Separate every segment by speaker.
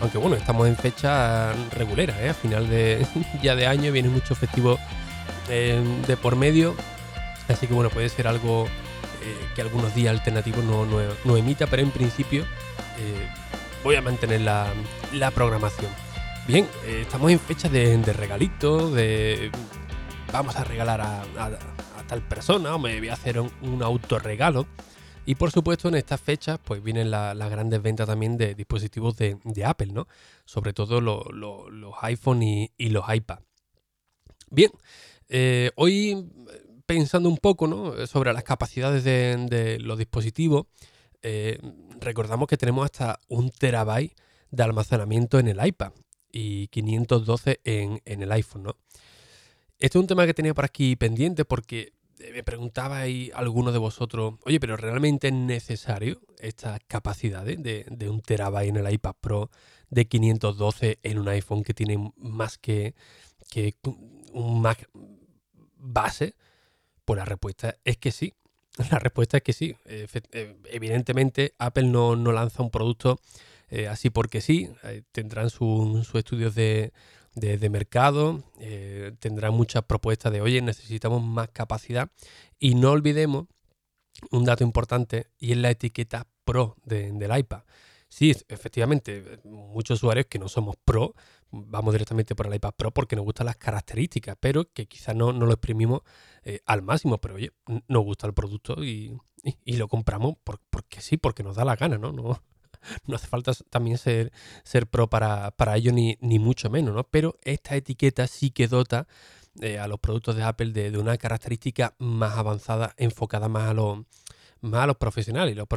Speaker 1: Aunque bueno, estamos en fecha regulera, ¿eh? a final de ya de año vienen muchos festivos eh, de por medio. Así que bueno, puede ser algo eh, que algunos días alternativos no, emita, pero en principio voy a mantener la, programación. Bien, estamos en fecha de, regalitos, de vamos a regalar a, tal persona, o me voy a hacer un, un autorregalo. Y por supuesto en estas fechas pues vienen las grandes ventas también de dispositivos de, Apple, ¿no? Sobre todo los iPhone y, los iPad. Bien, eh, hoy pensando un poco ¿no? sobre las capacidades de, los dispositivos, eh, recordamos que tenemos hasta un terabyte de almacenamiento en el iPad y 512 en, en el iPhone, ¿no? Este es un tema que tenía por aquí pendiente porque me preguntaba ahí alguno de vosotros, oye, pero ¿realmente es necesario estas capacidades de, un terabyte en el iPad Pro, de 512 en un iPhone que tiene más que, que un Mac base? Pues la respuesta es que sí. La respuesta es que sí. Eh, evidentemente, Apple no, lanza un producto eh, así porque sí. tendrán sus estudios de, de, mercado, eh, tendrá muchas propuestas de, oye, necesitamos más capacidad y no olvidemos un dato importante y es la etiqueta Pro del iPad. Sí, efectivamente, muchos usuarios que no somos Pro, vamos directamente por el iPad Pro porque nos gustan las características, pero que quizás no, no lo exprimimos eh, al máximo, pero oye, nos gusta el producto y, lo compramos porque sí, porque nos da la gana, ¿no? no no hace falta también ser, ser pro para, ello, ni, mucho menos, ¿no? Pero esta etiqueta sí que dota eh, a los productos de Apple de, una característica más avanzada, enfocada más a, los más a los profesionales. Los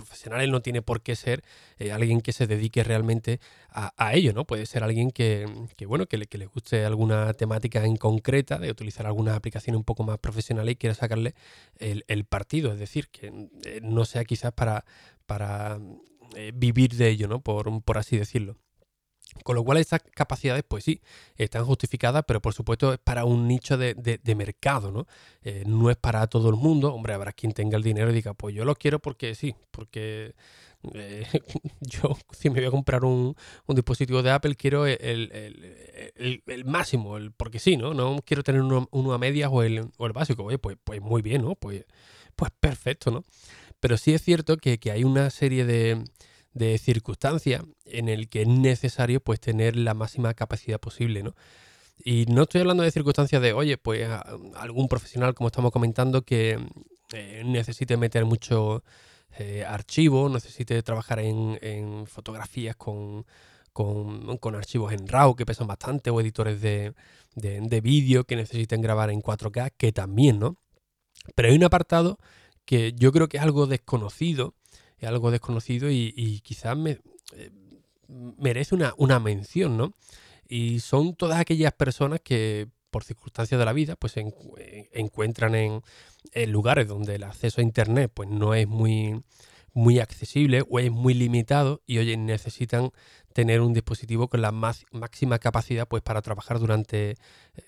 Speaker 1: profesionales no tiene por qué ser eh, alguien que se dedique realmente a, ello, ¿no? Puede ser alguien que, bueno, que le, que le, guste alguna temática en concreta, de utilizar alguna aplicación un poco más profesional y quiera sacarle el, partido. Es decir, que eh, no sea quizás para, para eh, vivir de ello, ¿no? Por, por así decirlo. Con lo cual estas capacidades, pues sí, están justificadas, pero por supuesto es para un nicho de, mercado, ¿no? Eh, no es para todo el mundo. Hombre, habrá quien tenga el dinero y diga, pues yo lo quiero porque sí, porque eh, yo si me voy a comprar un, dispositivo de Apple quiero el, máximo, el, porque sí, ¿no? No quiero tener uno, a medias o el, o el básico. Oye, pues, pues muy bien, ¿no? Pues, pues perfecto, ¿no? Pero sí es cierto que, hay una serie de, circunstancias en el que es necesario pues tener la máxima capacidad posible, ¿no? Y no estoy hablando de circunstancias de, oye, pues algún profesional, como estamos comentando, que eh, necesite meter mucho eh, archivo, necesite trabajar en, fotografías con, archivos en RAW que pesan bastante, o editores de, de vídeo que necesiten grabar en 4K, que también, ¿no? Pero hay un apartado que yo creo que es algo desconocido, es algo desconocido y, quizás eh, merece una, mención, ¿no? Y son todas aquellas personas que por circunstancias de la vida, pues se encuentran en, lugares donde el acceso a internet pues no es muy, muy accesible o es muy limitado y oye, necesitan tener un dispositivo con la máxima capacidad pues para trabajar durante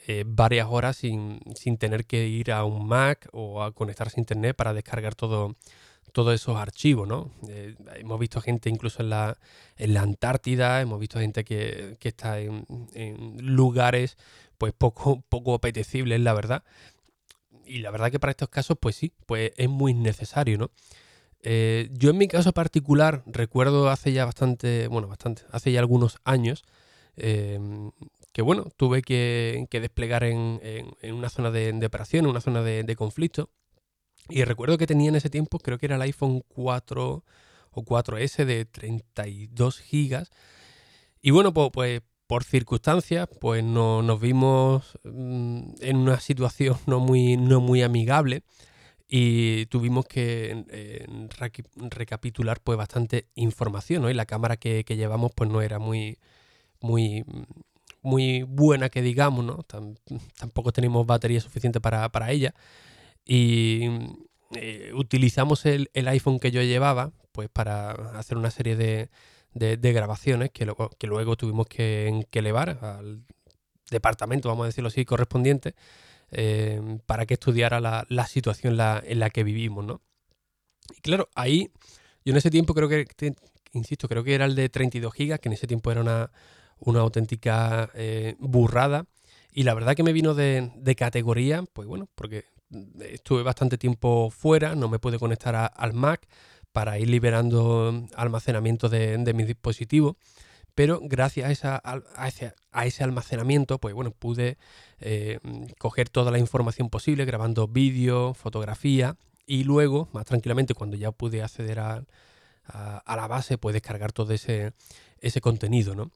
Speaker 1: eh, varias horas sin, tener que ir a un Mac o a conectarse a internet para descargar todo, todos esos archivos, ¿no? Eh, hemos visto gente incluso en la, en la Antártida, hemos visto gente que, está en, lugares pues poco, poco apetecibles, la verdad. Y la verdad que para estos casos, pues sí, pues es muy necesario, ¿no? Eh, yo en mi caso particular recuerdo hace ya bastante, bueno, bastante, hace ya algunos años, em, que bueno, tuve que, desplegar en, una zona de, operación, en una zona de, conflicto. Y recuerdo que tenía en ese tiempo, creo que era el iPhone 4 o 4S de 32 gigas. Y bueno, pues, pues por circunstancias, pues no, nos vimos mm, en una situación no muy, no muy amigable y tuvimos que recapitular pues bastante información, ¿no? Y la cámara que, llevamos pues no era muy, muy, muy buena que digamos, ¿no? tampoco tenemos batería suficiente para, ella. Y eh, utilizamos el, iPhone que yo llevaba pues para hacer una serie de, de, grabaciones que luego, que luego tuvimos que, elevar al departamento, vamos a decirlo así, correspondiente, eh, para que estudiara la, situación en la que vivimos, ¿no? Y claro, ahí, yo en ese tiempo creo que, insisto, creo que era el de 32 gigas, que en ese tiempo era una, una auténtica eh, burrada. Y la verdad que me vino de, categoría, pues bueno, porque estuve bastante tiempo fuera, no me pude conectar al Mac, para ir liberando almacenamiento de, mi dispositivo. Pero gracias a, esa, a, ese, almacenamiento, pues bueno, pude eh, coger toda la información posible, grabando vídeo, fotografía, y luego, más tranquilamente, cuando ya pude acceder a, la base, pues descargar todo ese, ese contenido, ¿no?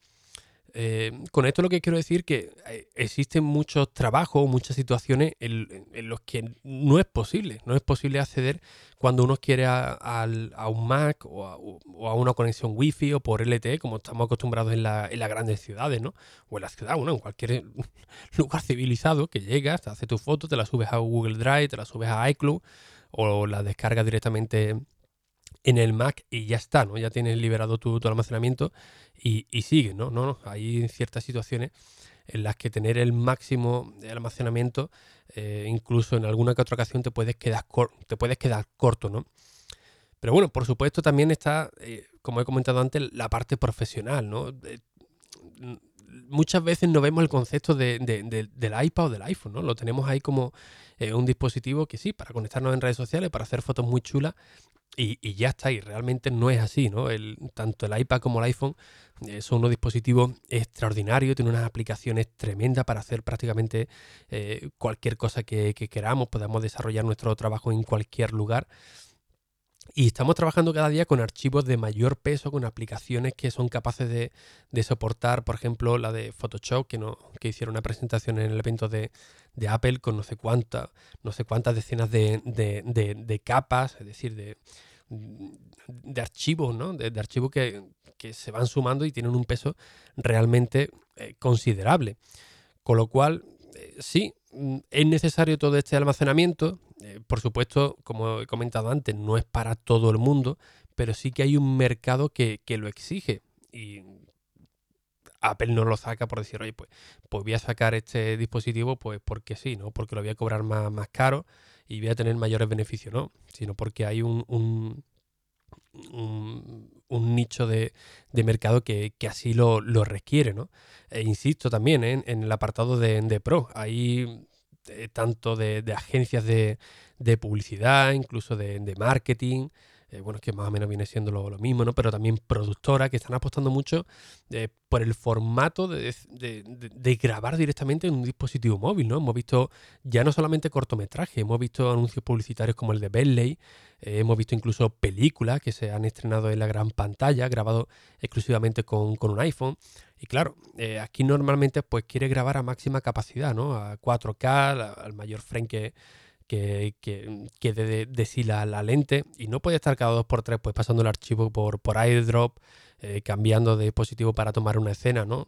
Speaker 1: Eh, con esto lo que quiero decir que eh, existen muchos trabajos, muchas situaciones en, los que no es posible, no es posible acceder cuando uno quiere a, un Mac o a, una conexión Wi-Fi o por LTE, como estamos acostumbrados en, las grandes ciudades, ¿no? O en la ciudad, bueno, en cualquier lugar civilizado que llegas, te hace tu foto, te la subes a Google Drive, te la subes a iCloud o la descargas directamente en el Mac y ya está, ¿no? Ya tienes liberado tu, almacenamiento y, y sigue, ¿no? ¿no? No, Hay ciertas situaciones en las que tener el máximo de almacenamiento, eh, incluso en alguna que otra ocasión te puedes quedar, te puedes quedar corto, ¿no? Pero bueno, por supuesto también está, eh, como he comentado antes, la parte profesional, ¿no? muchas veces no vemos el concepto de, del iPad o del iPhone, ¿no? Lo tenemos ahí como eh, un dispositivo que sí, para conectarnos en redes sociales, para hacer fotos muy chulas, y, ya está, y realmente no es así, ¿no? El, tanto el iPad como el iPhone eh, son unos dispositivos extraordinarios, tienen unas aplicaciones tremendas para hacer prácticamente eh, cualquier cosa que, queramos, podamos desarrollar nuestro trabajo en cualquier lugar. Y estamos trabajando cada día con archivos de mayor peso, con aplicaciones que son capaces de, soportar, por ejemplo, la de Photoshop, que, no, que hicieron una presentación en el evento de, Apple con no sé cuántas, no sé cuántas decenas de, capas, es decir, de, de archivos, ¿no? De, archivos que, se van sumando y tienen un peso realmente eh, considerable. Con lo cual, eh, sí, es necesario todo este almacenamiento, eh, por supuesto, como he comentado antes, no es para todo el mundo, pero sí que hay un mercado que, lo exige. Y Apple no lo saca por decir, oye, pues, pues voy a sacar este dispositivo, pues porque sí, ¿no? Porque lo voy a cobrar más, más caro y voy a tener mayores beneficios, ¿no? Sino porque hay un, un, nicho de, mercado que, así lo, requiere, ¿no? E insisto también ¿eh? en el apartado de, de Pro. Eh, tanto de, agencias de, publicidad, incluso de, marketing, eh, bueno, que más o menos viene siendo lo, mismo, ¿no? Pero también productoras que están apostando mucho eh, por el formato de, grabar directamente en un dispositivo móvil, ¿no? Hemos visto ya no solamente cortometrajes, hemos visto anuncios publicitarios como el de Bentley, hemos visto incluso películas que se han estrenado en la gran pantalla, grabado exclusivamente con, con un iPhone. Y claro, eh, aquí normalmente pues quiere grabar a máxima capacidad, ¿no? A 4K, al mayor frame que, que, que, de, sí la, lente. Y no puede estar cada dos por tres pues pasando el archivo por, por airdrop, eh, cambiando de dispositivo para tomar una escena, ¿no?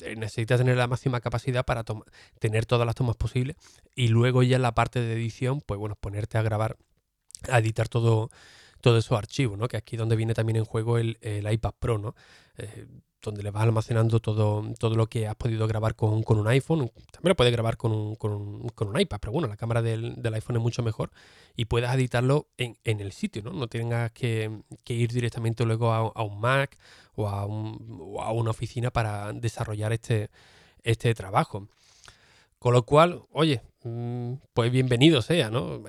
Speaker 1: Eh, necesitas tener la máxima capacidad para tener todas las tomas posibles y luego ya en la parte de edición, pues bueno, ponerte a grabar, a editar todo, todo esos archivos, ¿no? Que aquí donde viene también en juego el, iPad Pro, ¿no? donde le vas almacenando todo, todo lo que has podido grabar con, un iPhone. También lo puedes grabar con un, con, un, iPad, pero bueno, la cámara del, iPhone es mucho mejor y puedes editarlo en, el sitio, ¿no? No tengas que, ir directamente luego a, un Mac o a, a, una oficina para desarrollar este, este trabajo. Con lo cual, oye, mm, pues bienvenido sea, ¿no?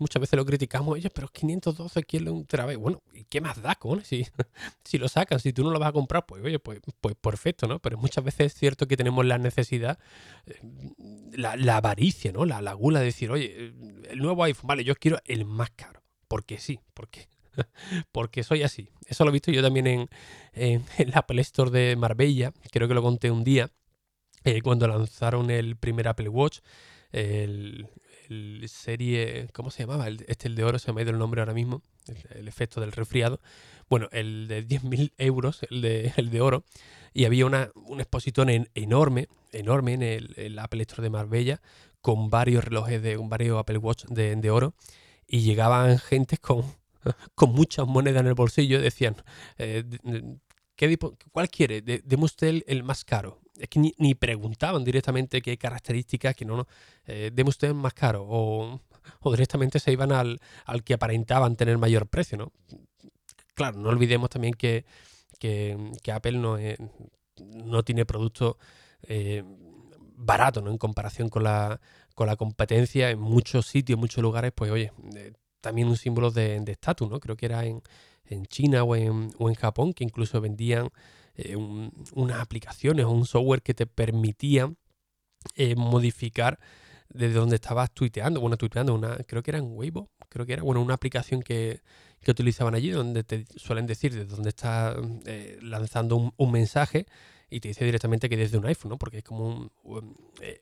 Speaker 1: Muchas veces lo criticamos, oye, pero 512 quiere un terabyte. Bueno, ¿y qué más da, con Si, si lo sacan, si tú no lo vas a comprar, pues oye, pues, pues perfecto, ¿no? Pero muchas veces es cierto que tenemos la necesidad, eh, la, avaricia, ¿no? La, la gula de decir, oye, el nuevo iPhone, vale, yo quiero el más caro. Porque sí, porque porque soy así. Eso lo he visto yo también en, en, la Apple Store de Marbella, creo que lo conté un día, eh, cuando lanzaron el primer Apple Watch, el, serie, ¿cómo se llamaba? Este, el de oro, se me ha ido el nombre ahora mismo, el, efecto del resfriado. Bueno, el de 10.000 euros, el de, el de oro, y había una, un expositor enorme, enorme en el, Apple Store de Marbella, con varios relojes de, un varios Apple Watch de, de oro, y llegaban gentes con, con muchas monedas en el bolsillo, decían, eh, ¿qué, ¿cuál quiere? Deme usted el más caro es que ni, preguntaban directamente qué características, que no, no, eh, más caro, o, directamente se iban al, que aparentaban tener mayor precio, ¿no? Claro, no olvidemos también que, Apple no, no tiene productos eh, baratos, ¿no? En comparación con la, con la competencia, en muchos sitios, en muchos lugares, pues oye, eh, también un símbolo de estatus, ¿no? Creo que era en, China o en, o en Japón, que incluso vendían eh, unas aplicaciones o un software que te permitía eh, modificar desde donde estabas tuiteando, bueno, tuiteando, una, creo que era en Weibo, creo que era, bueno, una aplicación que, utilizaban allí donde te suelen decir desde dónde estás eh, lanzando un, mensaje y te dice directamente que desde un iPhone, ¿no? Porque es como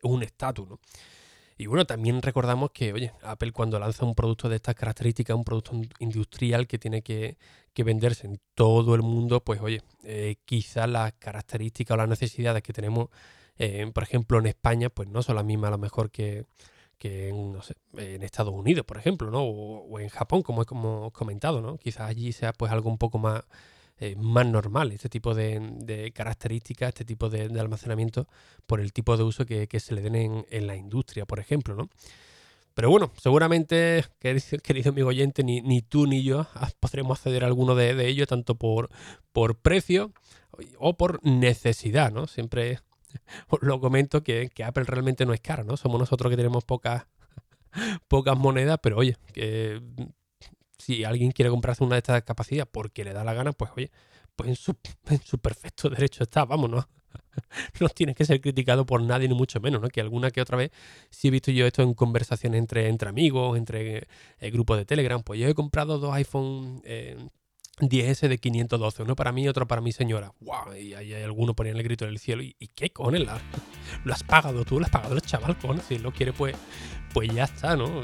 Speaker 1: un estatus, ¿no? Y bueno, también recordamos que, oye, Apple cuando lanza un producto de estas características, un producto industrial que tiene que, venderse en todo el mundo, pues oye, eh, quizás las características o las necesidades que tenemos, eh, por ejemplo, en España, pues no son las mismas a lo mejor que, en, no sé, en Estados Unidos, por ejemplo, ¿no? O, o en Japón, como hemos comentado, ¿no? Quizás allí sea pues algo un poco más eh, más normal, este tipo de, características, este tipo de, almacenamiento, por el tipo de uso que, se le den en, la industria, por ejemplo, ¿no? Pero bueno, seguramente, querido amigo oyente, ni, ni tú ni yo podremos acceder a alguno de, ellos, tanto por, por precio o por necesidad, ¿no? Siempre os lo comento que, que, Apple realmente no es caro, ¿no? Somos nosotros que tenemos pocas, pocas monedas, pero oye, que si alguien quiere comprarse una de estas capacidades porque le da la gana, pues oye, pues en su, perfecto derecho está, vámonos. no tienes que ser criticado por nadie, ni mucho menos, ¿no? Que alguna que otra vez sí he visto yo esto en conversaciones entre, entre amigos, entre eh, grupos de Telegram. Pues yo he comprado dos iPhone 10S eh, de 512, uno para mí y otro para mi señora. ¡Wow! Y ahí alguno poniendo el grito en el cielo. ¿Y, qué cones? ¿Lo has pagado tú? ¿Lo has pagado el chaval? Con? Si lo quiere, pues, pues ya está, ¿no?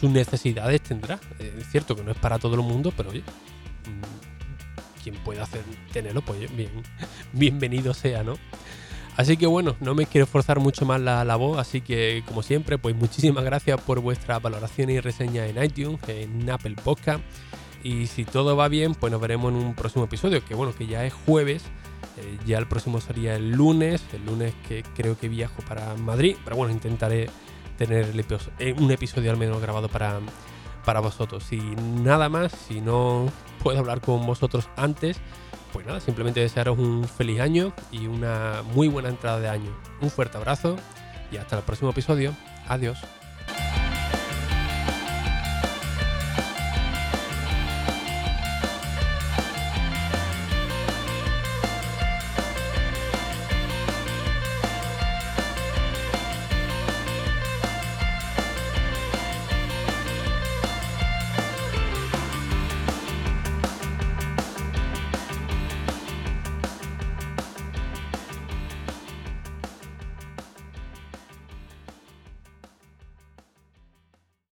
Speaker 1: Sus necesidades tendrá. Es cierto que no es para todo el mundo, pero oye, mm, quien pueda hacer, tenerlo, pues bien, bienvenido sea, ¿no? Así que bueno, no me quiero forzar mucho más la, voz, así que como siempre, pues muchísimas gracias por vuestra valoración y reseña en iTunes, en Apple Podcast. Y si todo va bien, pues nos veremos en un próximo episodio, que bueno, que ya es jueves. Eh, ya el próximo sería el lunes, el lunes que creo que viajo para Madrid, pero bueno, intentaré tener eh, un episodio al menos grabado para, para vosotros. Y nada más, si no puedo hablar con vosotros antes, pues nada, simplemente desearos un feliz año y una muy buena entrada de año. Un fuerte abrazo y hasta el próximo episodio. Adiós.